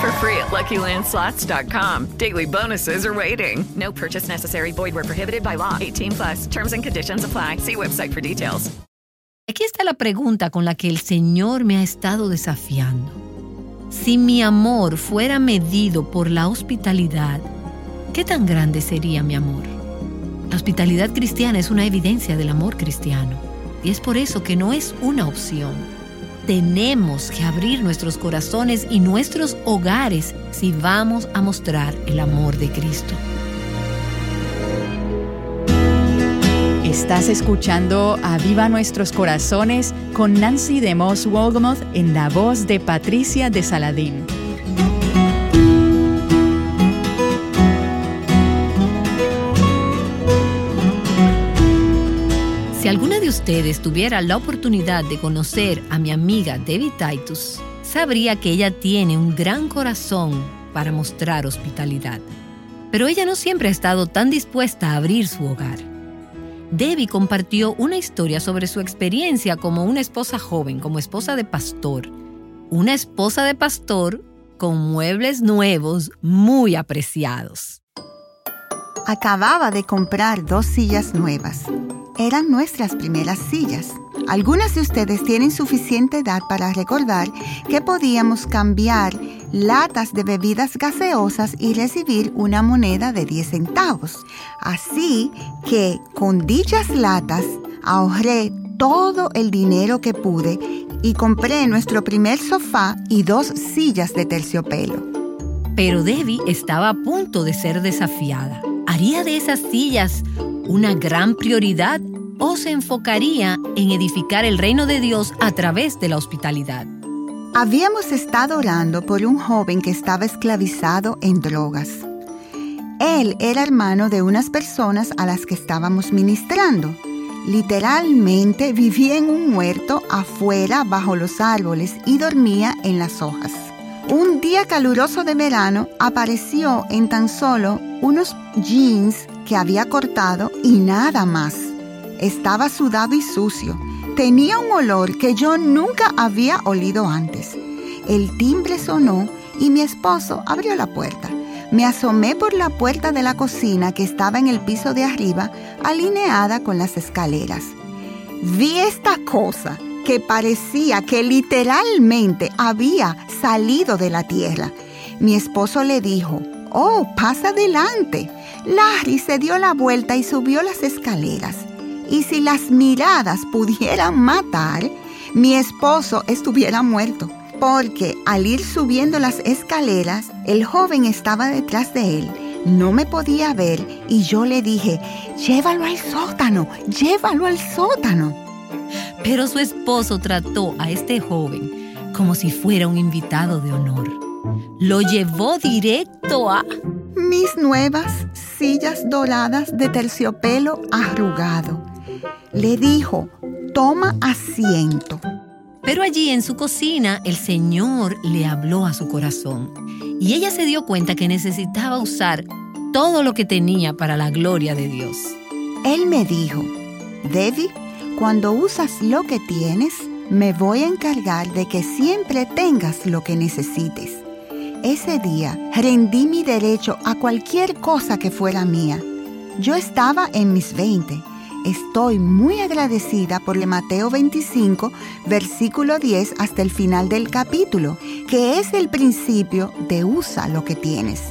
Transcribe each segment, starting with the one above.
For free at LuckyLandSlots.com. Daily bonuses are waiting. No purchase necessary. Void prohibited by law. 18 plus. Terms and conditions apply. See website for details. Aquí está la pregunta con la que el Señor me ha estado desafiando. Si mi amor fuera medido por la hospitalidad, ¿qué tan grande sería mi amor? La hospitalidad cristiana es una evidencia del amor cristiano y es por eso que no es una opción. Tenemos que abrir nuestros corazones y nuestros hogares si vamos a mostrar el amor de Cristo. Estás escuchando a Viva Nuestros Corazones con Nancy de Moss Wolgamoth en la voz de Patricia de Saladín. Ustedes tuviera la oportunidad de conocer a mi amiga Debbie Titus, sabría que ella tiene un gran corazón para mostrar hospitalidad. Pero ella no siempre ha estado tan dispuesta a abrir su hogar. Debbie compartió una historia sobre su experiencia como una esposa joven, como esposa de pastor. Una esposa de pastor con muebles nuevos muy apreciados. Acababa de comprar dos sillas nuevas. Eran nuestras primeras sillas. Algunas de ustedes tienen suficiente edad para recordar que podíamos cambiar latas de bebidas gaseosas y recibir una moneda de 10 centavos. Así que con dichas latas ahorré todo el dinero que pude y compré nuestro primer sofá y dos sillas de terciopelo. Pero Debbie estaba a punto de ser desafiada. ¿Haría de esas sillas una gran prioridad o se enfocaría en edificar el reino de Dios a través de la hospitalidad? Habíamos estado orando por un joven que estaba esclavizado en drogas. Él era hermano de unas personas a las que estábamos ministrando. Literalmente vivía en un huerto afuera bajo los árboles y dormía en las hojas. Un día caluroso de verano apareció en tan solo unos jeans que había cortado y nada más. Estaba sudado y sucio. Tenía un olor que yo nunca había olido antes. El timbre sonó y mi esposo abrió la puerta. Me asomé por la puerta de la cocina que estaba en el piso de arriba, alineada con las escaleras. Vi esta cosa que parecía que literalmente había salido de la tierra. Mi esposo le dijo, Oh, pasa adelante. Larry se dio la vuelta y subió las escaleras. Y si las miradas pudieran matar, mi esposo estuviera muerto, porque al ir subiendo las escaleras, el joven estaba detrás de él. No me podía ver y yo le dije, llévalo al sótano, llévalo al sótano. Pero su esposo trató a este joven como si fuera un invitado de honor. Lo llevó directo a mis nuevas sillas doradas de terciopelo arrugado. Le dijo, toma asiento. Pero allí en su cocina el Señor le habló a su corazón y ella se dio cuenta que necesitaba usar todo lo que tenía para la gloria de Dios. Él me dijo, Debbie, cuando usas lo que tienes, me voy a encargar de que siempre tengas lo que necesites. Ese día rendí mi derecho a cualquier cosa que fuera mía. Yo estaba en mis 20. Estoy muy agradecida por el Mateo 25, versículo 10 hasta el final del capítulo, que es el principio de usa lo que tienes.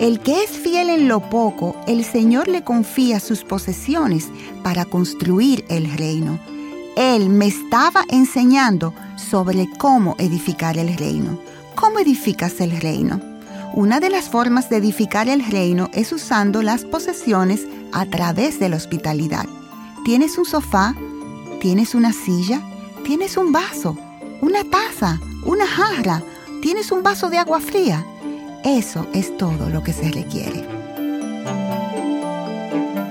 El que es fiel en lo poco, el Señor le confía sus posesiones para construir el reino. Él me estaba enseñando sobre cómo edificar el reino. ¿Cómo edificas el reino? Una de las formas de edificar el reino es usando las posesiones a través de la hospitalidad. ¿Tienes un sofá? ¿Tienes una silla? ¿Tienes un vaso? ¿Una taza? ¿Una jarra? ¿Tienes un vaso de agua fría? Eso es todo lo que se requiere.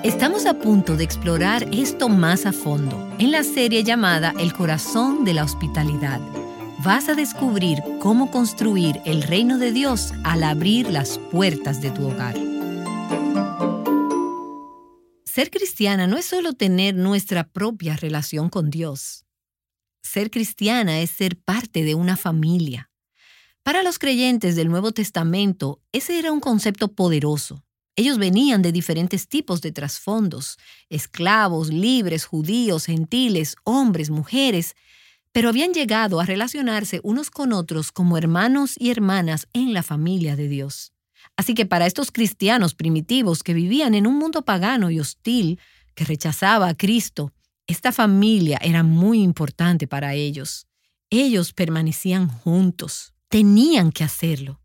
Estamos a punto de explorar esto más a fondo en la serie llamada El corazón de la hospitalidad. Vas a descubrir cómo construir el reino de Dios al abrir las puertas de tu hogar. Ser cristiana no es solo tener nuestra propia relación con Dios. Ser cristiana es ser parte de una familia. Para los creyentes del Nuevo Testamento, ese era un concepto poderoso. Ellos venían de diferentes tipos de trasfondos, esclavos, libres, judíos, gentiles, hombres, mujeres, pero habían llegado a relacionarse unos con otros como hermanos y hermanas en la familia de Dios. Así que para estos cristianos primitivos que vivían en un mundo pagano y hostil, que rechazaba a Cristo, esta familia era muy importante para ellos. Ellos permanecían juntos, tenían que hacerlo.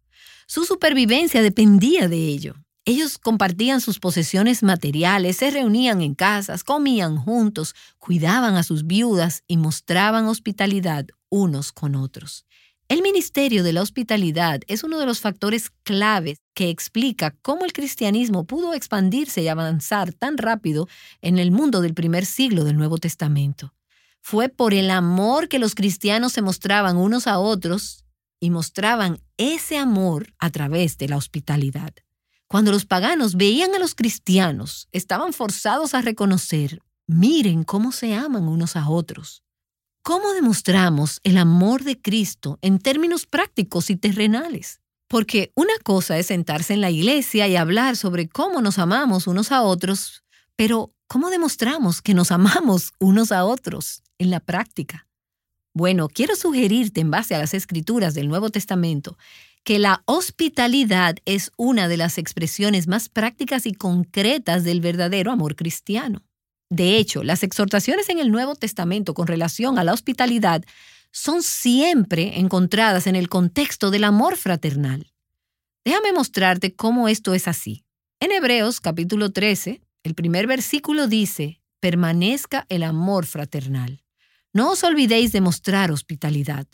Su supervivencia dependía de ello. Ellos compartían sus posesiones materiales, se reunían en casas, comían juntos, cuidaban a sus viudas y mostraban hospitalidad unos con otros. El ministerio de la hospitalidad es uno de los factores claves que explica cómo el cristianismo pudo expandirse y avanzar tan rápido en el mundo del primer siglo del Nuevo Testamento. Fue por el amor que los cristianos se mostraban unos a otros y mostraban ese amor a través de la hospitalidad. Cuando los paganos veían a los cristianos, estaban forzados a reconocer, miren cómo se aman unos a otros. ¿Cómo demostramos el amor de Cristo en términos prácticos y terrenales? Porque una cosa es sentarse en la iglesia y hablar sobre cómo nos amamos unos a otros, pero ¿cómo demostramos que nos amamos unos a otros en la práctica? Bueno, quiero sugerirte en base a las escrituras del Nuevo Testamento que la hospitalidad es una de las expresiones más prácticas y concretas del verdadero amor cristiano. De hecho, las exhortaciones en el Nuevo Testamento con relación a la hospitalidad son siempre encontradas en el contexto del amor fraternal. Déjame mostrarte cómo esto es así. En Hebreos capítulo 13, el primer versículo dice, permanezca el amor fraternal. No os olvidéis de mostrar hospitalidad.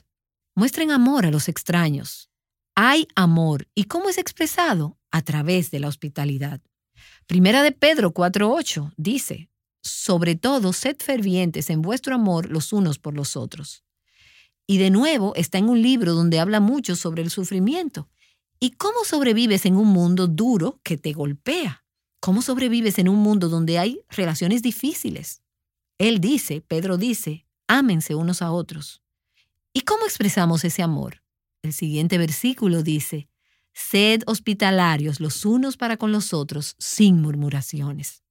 Muestren amor a los extraños. Hay amor. ¿Y cómo es expresado? A través de la hospitalidad. Primera de Pedro 4.8 dice, sobre todo, sed fervientes en vuestro amor los unos por los otros. Y de nuevo está en un libro donde habla mucho sobre el sufrimiento. ¿Y cómo sobrevives en un mundo duro que te golpea? ¿Cómo sobrevives en un mundo donde hay relaciones difíciles? Él dice, Pedro dice, ámense unos a otros. ¿Y cómo expresamos ese amor? El siguiente versículo dice, sed hospitalarios los unos para con los otros sin murmuraciones.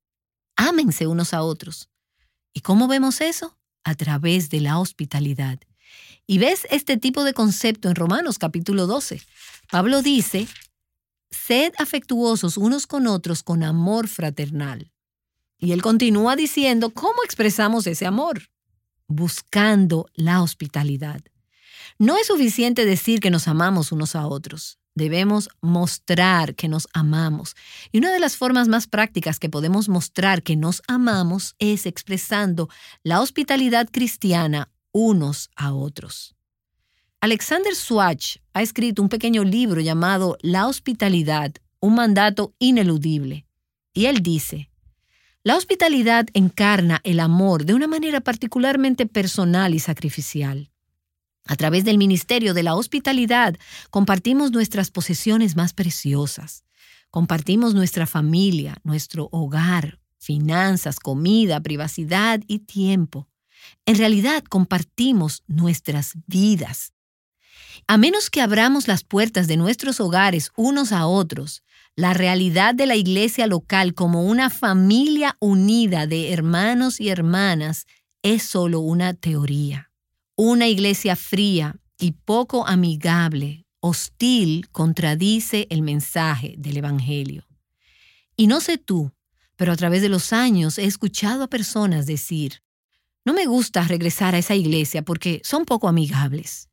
Ámense unos a otros. ¿Y cómo vemos eso? A través de la hospitalidad. Y ves este tipo de concepto en Romanos capítulo 12. Pablo dice, sed afectuosos unos con otros con amor fraternal. Y él continúa diciendo, ¿cómo expresamos ese amor? Buscando la hospitalidad. No es suficiente decir que nos amamos unos a otros. Debemos mostrar que nos amamos. Y una de las formas más prácticas que podemos mostrar que nos amamos es expresando la hospitalidad cristiana unos a otros. Alexander Swatch ha escrito un pequeño libro llamado La hospitalidad, un mandato ineludible. Y él dice, la hospitalidad encarna el amor de una manera particularmente personal y sacrificial. A través del ministerio de la hospitalidad compartimos nuestras posesiones más preciosas. Compartimos nuestra familia, nuestro hogar, finanzas, comida, privacidad y tiempo. En realidad compartimos nuestras vidas. A menos que abramos las puertas de nuestros hogares unos a otros, la realidad de la iglesia local como una familia unida de hermanos y hermanas es solo una teoría. Una iglesia fría y poco amigable, hostil, contradice el mensaje del Evangelio. Y no sé tú, pero a través de los años he escuchado a personas decir, No me gusta regresar a esa iglesia porque son poco amigables.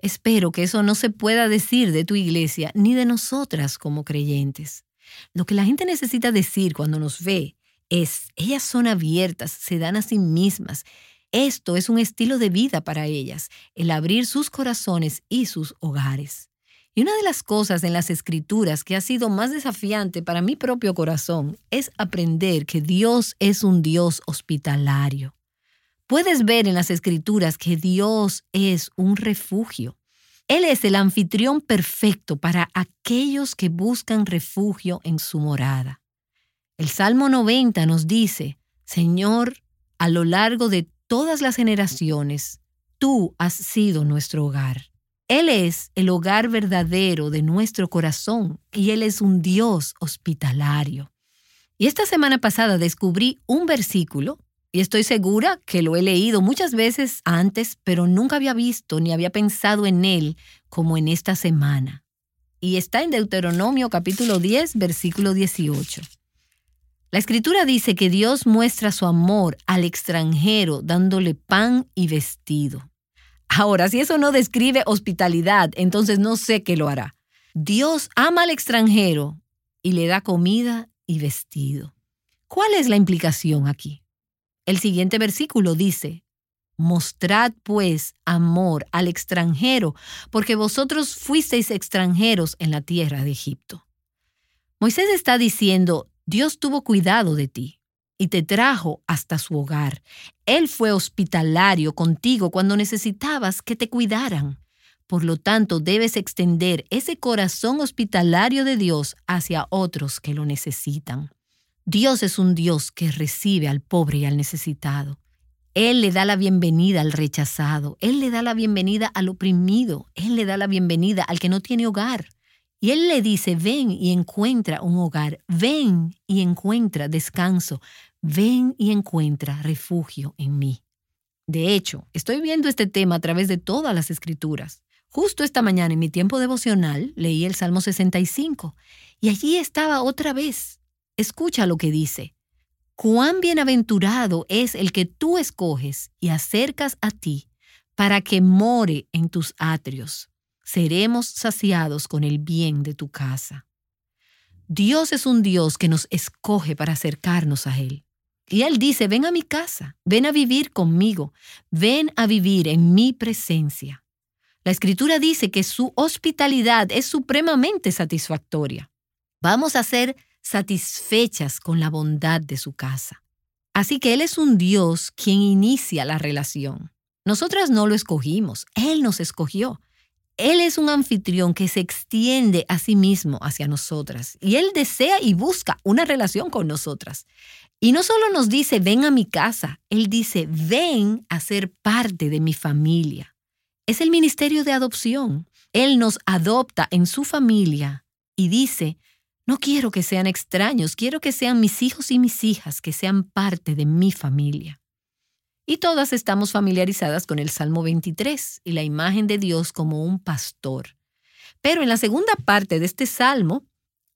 Espero que eso no se pueda decir de tu iglesia ni de nosotras como creyentes. Lo que la gente necesita decir cuando nos ve es, ellas son abiertas, se dan a sí mismas. Esto es un estilo de vida para ellas, el abrir sus corazones y sus hogares. Y una de las cosas en las escrituras que ha sido más desafiante para mi propio corazón es aprender que Dios es un Dios hospitalario. Puedes ver en las escrituras que Dios es un refugio. Él es el anfitrión perfecto para aquellos que buscan refugio en su morada. El Salmo 90 nos dice, Señor, a lo largo de todas las generaciones, tú has sido nuestro hogar. Él es el hogar verdadero de nuestro corazón y Él es un Dios hospitalario. Y esta semana pasada descubrí un versículo y estoy segura que lo he leído muchas veces antes, pero nunca había visto ni había pensado en él como en esta semana. Y está en Deuteronomio capítulo 10, versículo 18. La escritura dice que Dios muestra su amor al extranjero dándole pan y vestido. Ahora, si eso no describe hospitalidad, entonces no sé qué lo hará. Dios ama al extranjero y le da comida y vestido. ¿Cuál es la implicación aquí? El siguiente versículo dice, Mostrad pues amor al extranjero, porque vosotros fuisteis extranjeros en la tierra de Egipto. Moisés está diciendo, Dios tuvo cuidado de ti y te trajo hasta su hogar. Él fue hospitalario contigo cuando necesitabas que te cuidaran. Por lo tanto, debes extender ese corazón hospitalario de Dios hacia otros que lo necesitan. Dios es un Dios que recibe al pobre y al necesitado. Él le da la bienvenida al rechazado, Él le da la bienvenida al oprimido, Él le da la bienvenida al que no tiene hogar. Y Él le dice, ven y encuentra un hogar, ven y encuentra descanso, ven y encuentra refugio en mí. De hecho, estoy viendo este tema a través de todas las escrituras. Justo esta mañana en mi tiempo devocional leí el Salmo 65 y allí estaba otra vez. Escucha lo que dice. Cuán bienaventurado es el que tú escoges y acercas a ti para que more en tus atrios. Seremos saciados con el bien de tu casa. Dios es un Dios que nos escoge para acercarnos a Él. Y Él dice, ven a mi casa, ven a vivir conmigo, ven a vivir en mi presencia. La escritura dice que su hospitalidad es supremamente satisfactoria. Vamos a ser satisfechas con la bondad de su casa. Así que Él es un Dios quien inicia la relación. Nosotras no lo escogimos, Él nos escogió. Él es un anfitrión que se extiende a sí mismo hacia nosotras y Él desea y busca una relación con nosotras. Y no solo nos dice, ven a mi casa, Él dice, ven a ser parte de mi familia. Es el ministerio de adopción. Él nos adopta en su familia y dice, no quiero que sean extraños, quiero que sean mis hijos y mis hijas, que sean parte de mi familia. Y todas estamos familiarizadas con el Salmo 23 y la imagen de Dios como un pastor. Pero en la segunda parte de este salmo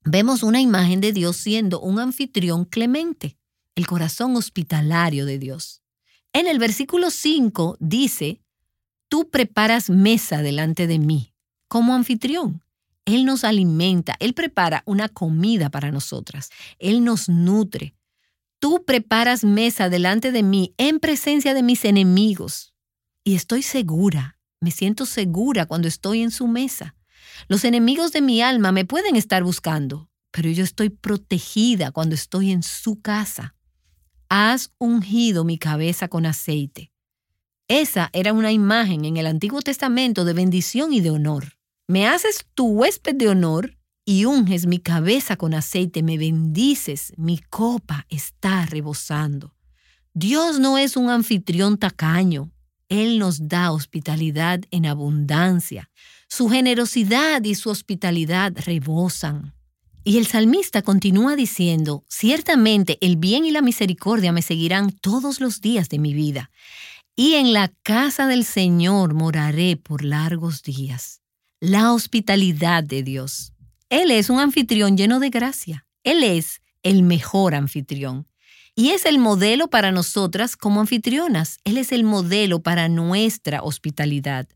vemos una imagen de Dios siendo un anfitrión clemente, el corazón hospitalario de Dios. En el versículo 5 dice, Tú preparas mesa delante de mí como anfitrión. Él nos alimenta, Él prepara una comida para nosotras, Él nos nutre, Tú preparas mesa delante de mí en presencia de mis enemigos. Y estoy segura, me siento segura cuando estoy en su mesa. Los enemigos de mi alma me pueden estar buscando, pero yo estoy protegida cuando estoy en su casa. Has ungido mi cabeza con aceite. Esa era una imagen en el Antiguo Testamento de bendición y de honor. Me haces tu huésped de honor y unges mi cabeza con aceite, me bendices, mi copa está rebosando. Dios no es un anfitrión tacaño, Él nos da hospitalidad en abundancia. Su generosidad y su hospitalidad rebosan. Y el salmista continúa diciendo, ciertamente el bien y la misericordia me seguirán todos los días de mi vida, y en la casa del Señor moraré por largos días. La hospitalidad de Dios. Él es un anfitrión lleno de gracia. Él es el mejor anfitrión. Y es el modelo para nosotras como anfitrionas. Él es el modelo para nuestra hospitalidad.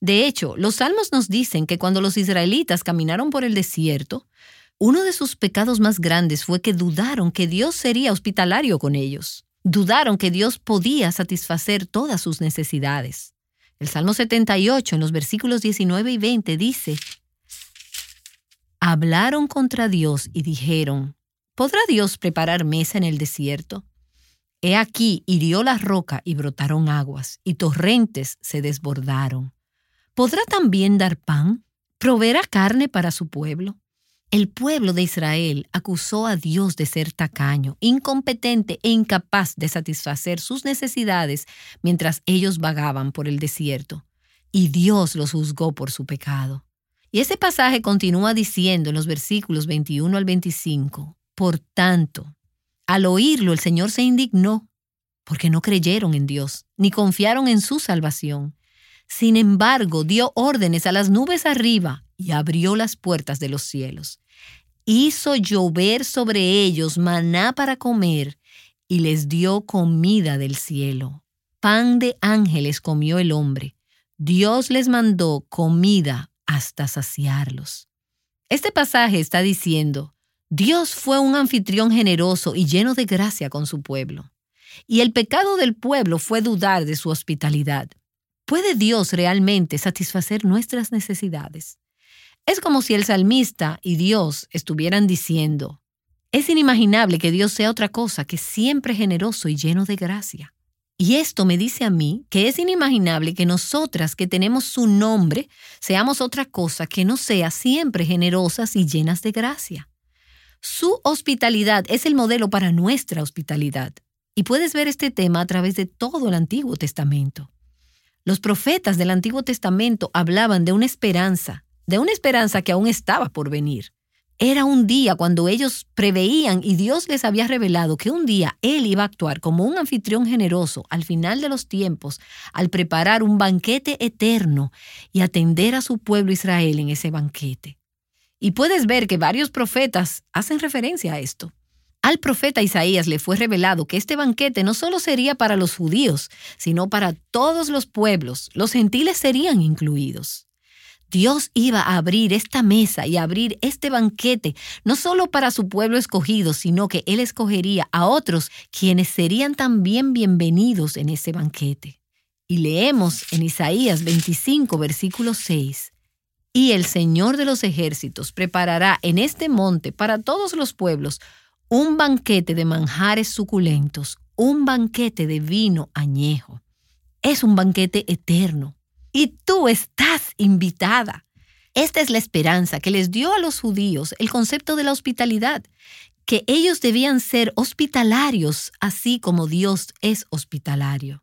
De hecho, los salmos nos dicen que cuando los israelitas caminaron por el desierto, uno de sus pecados más grandes fue que dudaron que Dios sería hospitalario con ellos. Dudaron que Dios podía satisfacer todas sus necesidades. El Salmo 78 en los versículos 19 y 20 dice, Hablaron contra Dios y dijeron, ¿podrá Dios preparar mesa en el desierto? He aquí hirió la roca y brotaron aguas, y torrentes se desbordaron. ¿Podrá también dar pan? ¿Proveerá carne para su pueblo? El pueblo de Israel acusó a Dios de ser tacaño, incompetente e incapaz de satisfacer sus necesidades mientras ellos vagaban por el desierto, y Dios los juzgó por su pecado. Y ese pasaje continúa diciendo en los versículos 21 al 25, Por tanto, al oírlo el Señor se indignó, porque no creyeron en Dios, ni confiaron en su salvación. Sin embargo, dio órdenes a las nubes arriba y abrió las puertas de los cielos hizo llover sobre ellos maná para comer y les dio comida del cielo. Pan de ángeles comió el hombre. Dios les mandó comida hasta saciarlos. Este pasaje está diciendo, Dios fue un anfitrión generoso y lleno de gracia con su pueblo. Y el pecado del pueblo fue dudar de su hospitalidad. ¿Puede Dios realmente satisfacer nuestras necesidades? Es como si el salmista y Dios estuvieran diciendo, es inimaginable que Dios sea otra cosa que siempre generoso y lleno de gracia. Y esto me dice a mí que es inimaginable que nosotras que tenemos su nombre seamos otra cosa que no sea siempre generosas y llenas de gracia. Su hospitalidad es el modelo para nuestra hospitalidad. Y puedes ver este tema a través de todo el Antiguo Testamento. Los profetas del Antiguo Testamento hablaban de una esperanza de una esperanza que aún estaba por venir. Era un día cuando ellos preveían y Dios les había revelado que un día Él iba a actuar como un anfitrión generoso al final de los tiempos, al preparar un banquete eterno y atender a su pueblo Israel en ese banquete. Y puedes ver que varios profetas hacen referencia a esto. Al profeta Isaías le fue revelado que este banquete no solo sería para los judíos, sino para todos los pueblos, los gentiles serían incluidos. Dios iba a abrir esta mesa y abrir este banquete, no solo para su pueblo escogido, sino que Él escogería a otros quienes serían también bienvenidos en ese banquete. Y leemos en Isaías 25, versículo 6. Y el Señor de los ejércitos preparará en este monte para todos los pueblos un banquete de manjares suculentos, un banquete de vino añejo. Es un banquete eterno, y tú estás invitada. Esta es la esperanza que les dio a los judíos el concepto de la hospitalidad, que ellos debían ser hospitalarios así como Dios es hospitalario.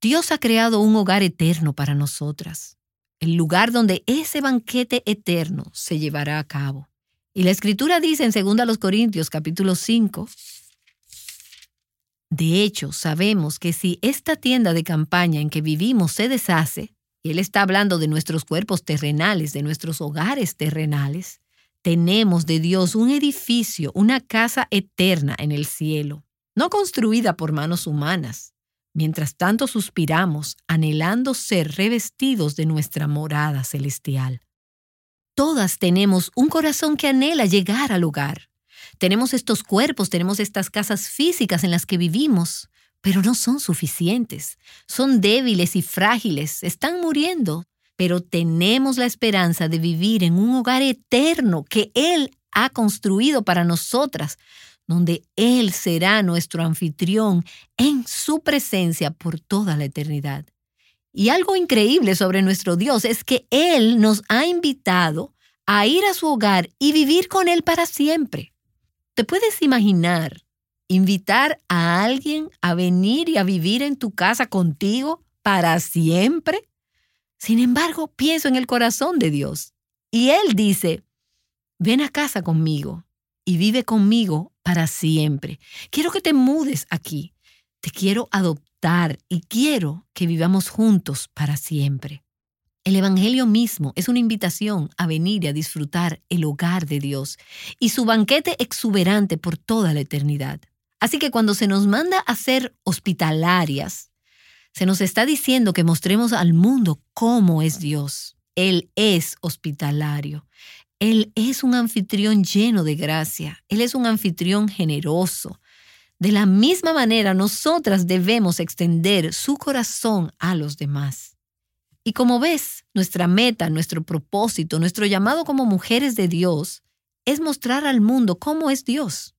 Dios ha creado un hogar eterno para nosotras, el lugar donde ese banquete eterno se llevará a cabo. Y la escritura dice en 2 Corintios capítulo 5, de hecho, sabemos que si esta tienda de campaña en que vivimos se deshace, y él está hablando de nuestros cuerpos terrenales, de nuestros hogares terrenales, tenemos de Dios un edificio, una casa eterna en el cielo, no construida por manos humanas. Mientras tanto suspiramos, anhelando ser revestidos de nuestra morada celestial. Todas tenemos un corazón que anhela llegar al hogar, tenemos estos cuerpos, tenemos estas casas físicas en las que vivimos, pero no son suficientes. Son débiles y frágiles, están muriendo, pero tenemos la esperanza de vivir en un hogar eterno que Él ha construido para nosotras, donde Él será nuestro anfitrión en su presencia por toda la eternidad. Y algo increíble sobre nuestro Dios es que Él nos ha invitado a ir a su hogar y vivir con Él para siempre. ¿Te puedes imaginar invitar a alguien a venir y a vivir en tu casa contigo para siempre? Sin embargo, pienso en el corazón de Dios. Y Él dice, ven a casa conmigo y vive conmigo para siempre. Quiero que te mudes aquí. Te quiero adoptar y quiero que vivamos juntos para siempre. El Evangelio mismo es una invitación a venir y a disfrutar el hogar de Dios y su banquete exuberante por toda la eternidad. Así que cuando se nos manda a ser hospitalarias, se nos está diciendo que mostremos al mundo cómo es Dios. Él es hospitalario. Él es un anfitrión lleno de gracia. Él es un anfitrión generoso. De la misma manera, nosotras debemos extender su corazón a los demás. Y como ves, nuestra meta, nuestro propósito, nuestro llamado como mujeres de Dios es mostrar al mundo cómo es Dios,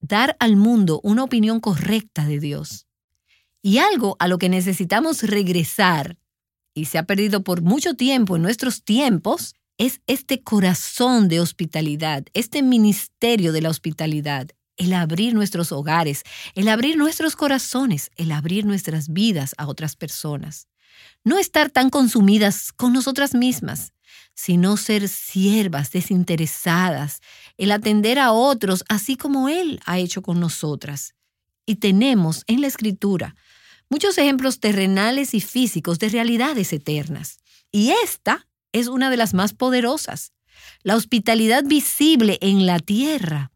dar al mundo una opinión correcta de Dios. Y algo a lo que necesitamos regresar, y se ha perdido por mucho tiempo en nuestros tiempos, es este corazón de hospitalidad, este ministerio de la hospitalidad, el abrir nuestros hogares, el abrir nuestros corazones, el abrir nuestras vidas a otras personas. No estar tan consumidas con nosotras mismas, sino ser siervas desinteresadas, el atender a otros así como Él ha hecho con nosotras. Y tenemos en la Escritura muchos ejemplos terrenales y físicos de realidades eternas. Y esta es una de las más poderosas. La hospitalidad visible en la tierra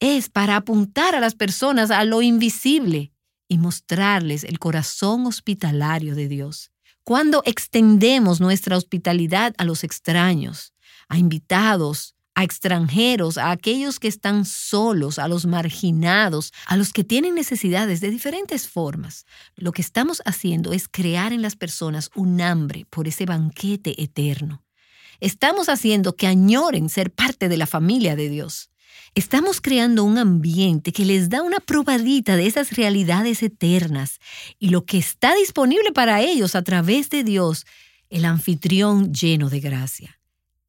es para apuntar a las personas a lo invisible y mostrarles el corazón hospitalario de Dios. Cuando extendemos nuestra hospitalidad a los extraños, a invitados, a extranjeros, a aquellos que están solos, a los marginados, a los que tienen necesidades de diferentes formas. Lo que estamos haciendo es crear en las personas un hambre por ese banquete eterno. Estamos haciendo que añoren ser parte de la familia de Dios. Estamos creando un ambiente que les da una probadita de esas realidades eternas y lo que está disponible para ellos a través de Dios, el anfitrión lleno de gracia.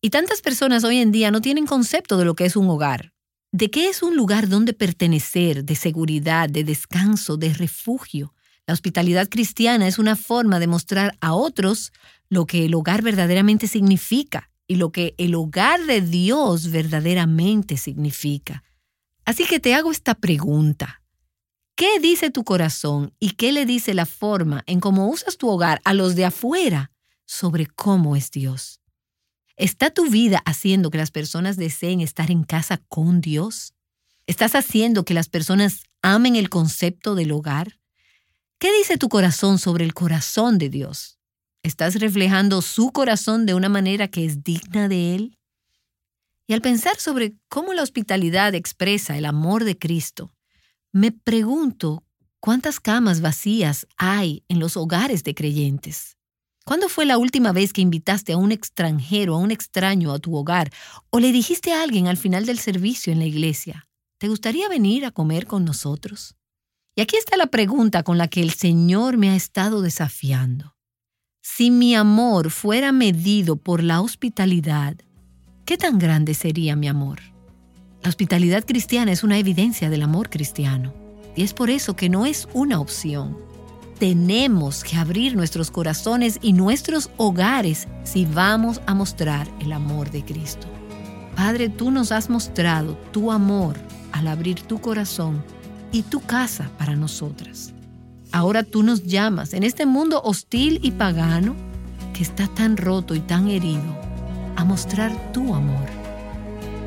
Y tantas personas hoy en día no tienen concepto de lo que es un hogar, de qué es un lugar donde pertenecer, de seguridad, de descanso, de refugio. La hospitalidad cristiana es una forma de mostrar a otros lo que el hogar verdaderamente significa y lo que el hogar de Dios verdaderamente significa. Así que te hago esta pregunta. ¿Qué dice tu corazón y qué le dice la forma en cómo usas tu hogar a los de afuera sobre cómo es Dios? ¿Está tu vida haciendo que las personas deseen estar en casa con Dios? ¿Estás haciendo que las personas amen el concepto del hogar? ¿Qué dice tu corazón sobre el corazón de Dios? ¿Estás reflejando su corazón de una manera que es digna de Él? Y al pensar sobre cómo la hospitalidad expresa el amor de Cristo, me pregunto cuántas camas vacías hay en los hogares de creyentes. ¿Cuándo fue la última vez que invitaste a un extranjero, a un extraño a tu hogar o le dijiste a alguien al final del servicio en la iglesia, ¿te gustaría venir a comer con nosotros? Y aquí está la pregunta con la que el Señor me ha estado desafiando. Si mi amor fuera medido por la hospitalidad, ¿qué tan grande sería mi amor? La hospitalidad cristiana es una evidencia del amor cristiano y es por eso que no es una opción. Tenemos que abrir nuestros corazones y nuestros hogares si vamos a mostrar el amor de Cristo. Padre, tú nos has mostrado tu amor al abrir tu corazón y tu casa para nosotras. Ahora tú nos llamas en este mundo hostil y pagano que está tan roto y tan herido a mostrar tu amor.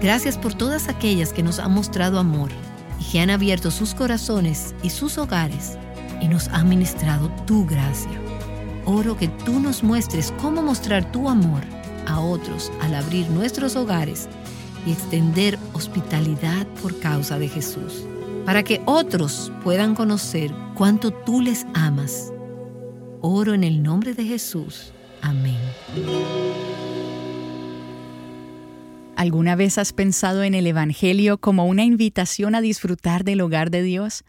Gracias por todas aquellas que nos han mostrado amor y que han abierto sus corazones y sus hogares y nos han ministrado tu gracia. Oro que tú nos muestres cómo mostrar tu amor a otros al abrir nuestros hogares y extender hospitalidad por causa de Jesús para que otros puedan conocer cuánto tú les amas. Oro en el nombre de Jesús. Amén. ¿Alguna vez has pensado en el Evangelio como una invitación a disfrutar del hogar de Dios?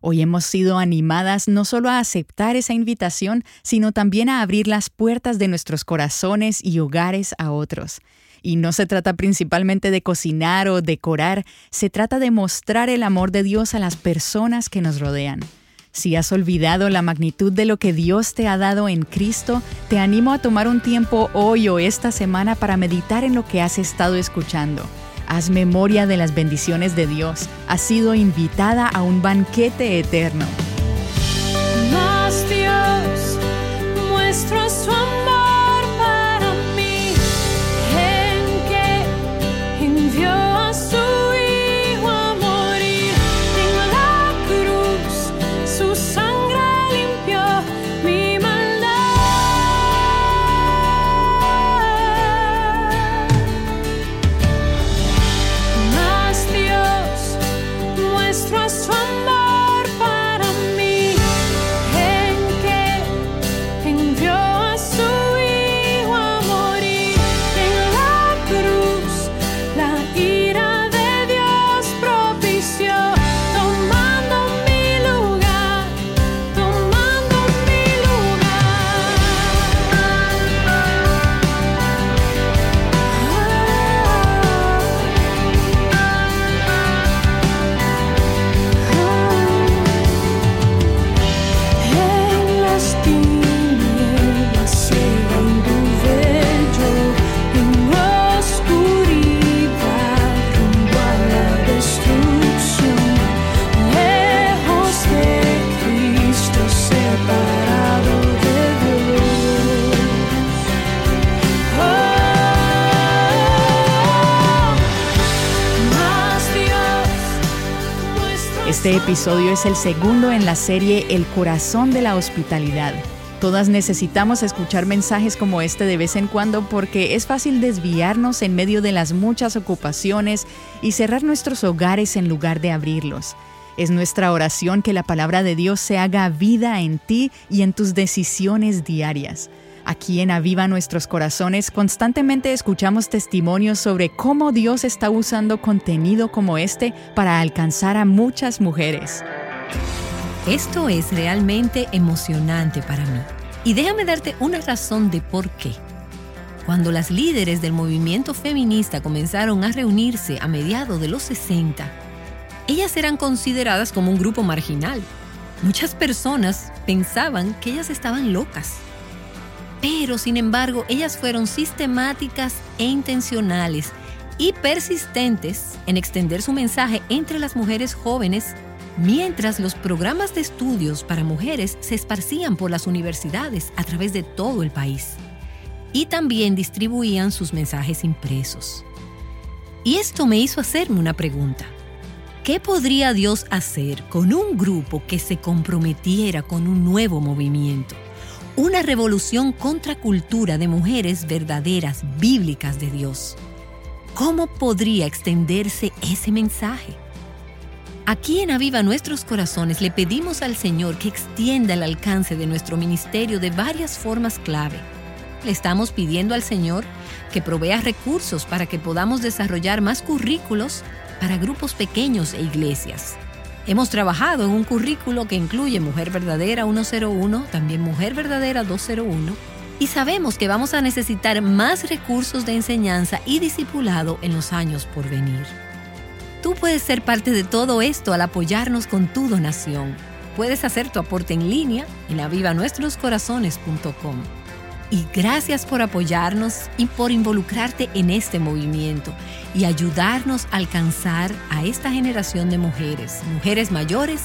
Hoy hemos sido animadas no solo a aceptar esa invitación, sino también a abrir las puertas de nuestros corazones y hogares a otros. Y no se trata principalmente de cocinar o decorar, se trata de mostrar el amor de Dios a las personas que nos rodean. Si has olvidado la magnitud de lo que Dios te ha dado en Cristo, te animo a tomar un tiempo hoy o esta semana para meditar en lo que has estado escuchando. Haz memoria de las bendiciones de Dios. Has sido invitada a un banquete eterno. Dios muestra su envió Este episodio es el segundo en la serie El corazón de la hospitalidad. Todas necesitamos escuchar mensajes como este de vez en cuando porque es fácil desviarnos en medio de las muchas ocupaciones y cerrar nuestros hogares en lugar de abrirlos. Es nuestra oración que la palabra de Dios se haga vida en ti y en tus decisiones diarias. Aquí en Aviva Nuestros Corazones constantemente escuchamos testimonios sobre cómo Dios está usando contenido como este para alcanzar a muchas mujeres. Esto es realmente emocionante para mí. Y déjame darte una razón de por qué. Cuando las líderes del movimiento feminista comenzaron a reunirse a mediados de los 60, ellas eran consideradas como un grupo marginal. Muchas personas pensaban que ellas estaban locas. Pero, sin embargo, ellas fueron sistemáticas e intencionales y persistentes en extender su mensaje entre las mujeres jóvenes mientras los programas de estudios para mujeres se esparcían por las universidades a través de todo el país. Y también distribuían sus mensajes impresos. Y esto me hizo hacerme una pregunta. ¿Qué podría Dios hacer con un grupo que se comprometiera con un nuevo movimiento? Una revolución contra cultura de mujeres verdaderas, bíblicas de Dios. ¿Cómo podría extenderse ese mensaje? Aquí en Aviva Nuestros Corazones le pedimos al Señor que extienda el alcance de nuestro ministerio de varias formas clave. Le estamos pidiendo al Señor que provea recursos para que podamos desarrollar más currículos para grupos pequeños e iglesias. Hemos trabajado en un currículo que incluye Mujer Verdadera 101, también Mujer Verdadera 201, y sabemos que vamos a necesitar más recursos de enseñanza y discipulado en los años por venir. Tú puedes ser parte de todo esto al apoyarnos con tu donación. Puedes hacer tu aporte en línea en avivanuestroscorazones.com. Y gracias por apoyarnos y por involucrarte en este movimiento y ayudarnos a alcanzar a esta generación de mujeres, mujeres mayores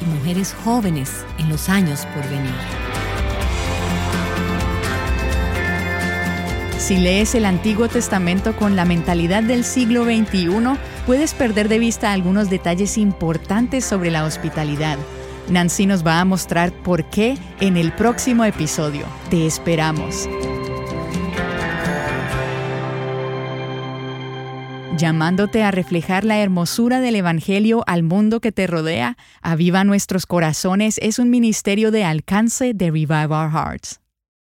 y mujeres jóvenes en los años por venir. Si lees el Antiguo Testamento con la mentalidad del siglo XXI, puedes perder de vista algunos detalles importantes sobre la hospitalidad. Nancy nos va a mostrar por qué en el próximo episodio. Te esperamos. Llamándote a reflejar la hermosura del Evangelio al mundo que te rodea, Aviva Nuestros Corazones es un ministerio de alcance de Revive Our Hearts.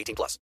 18 plus.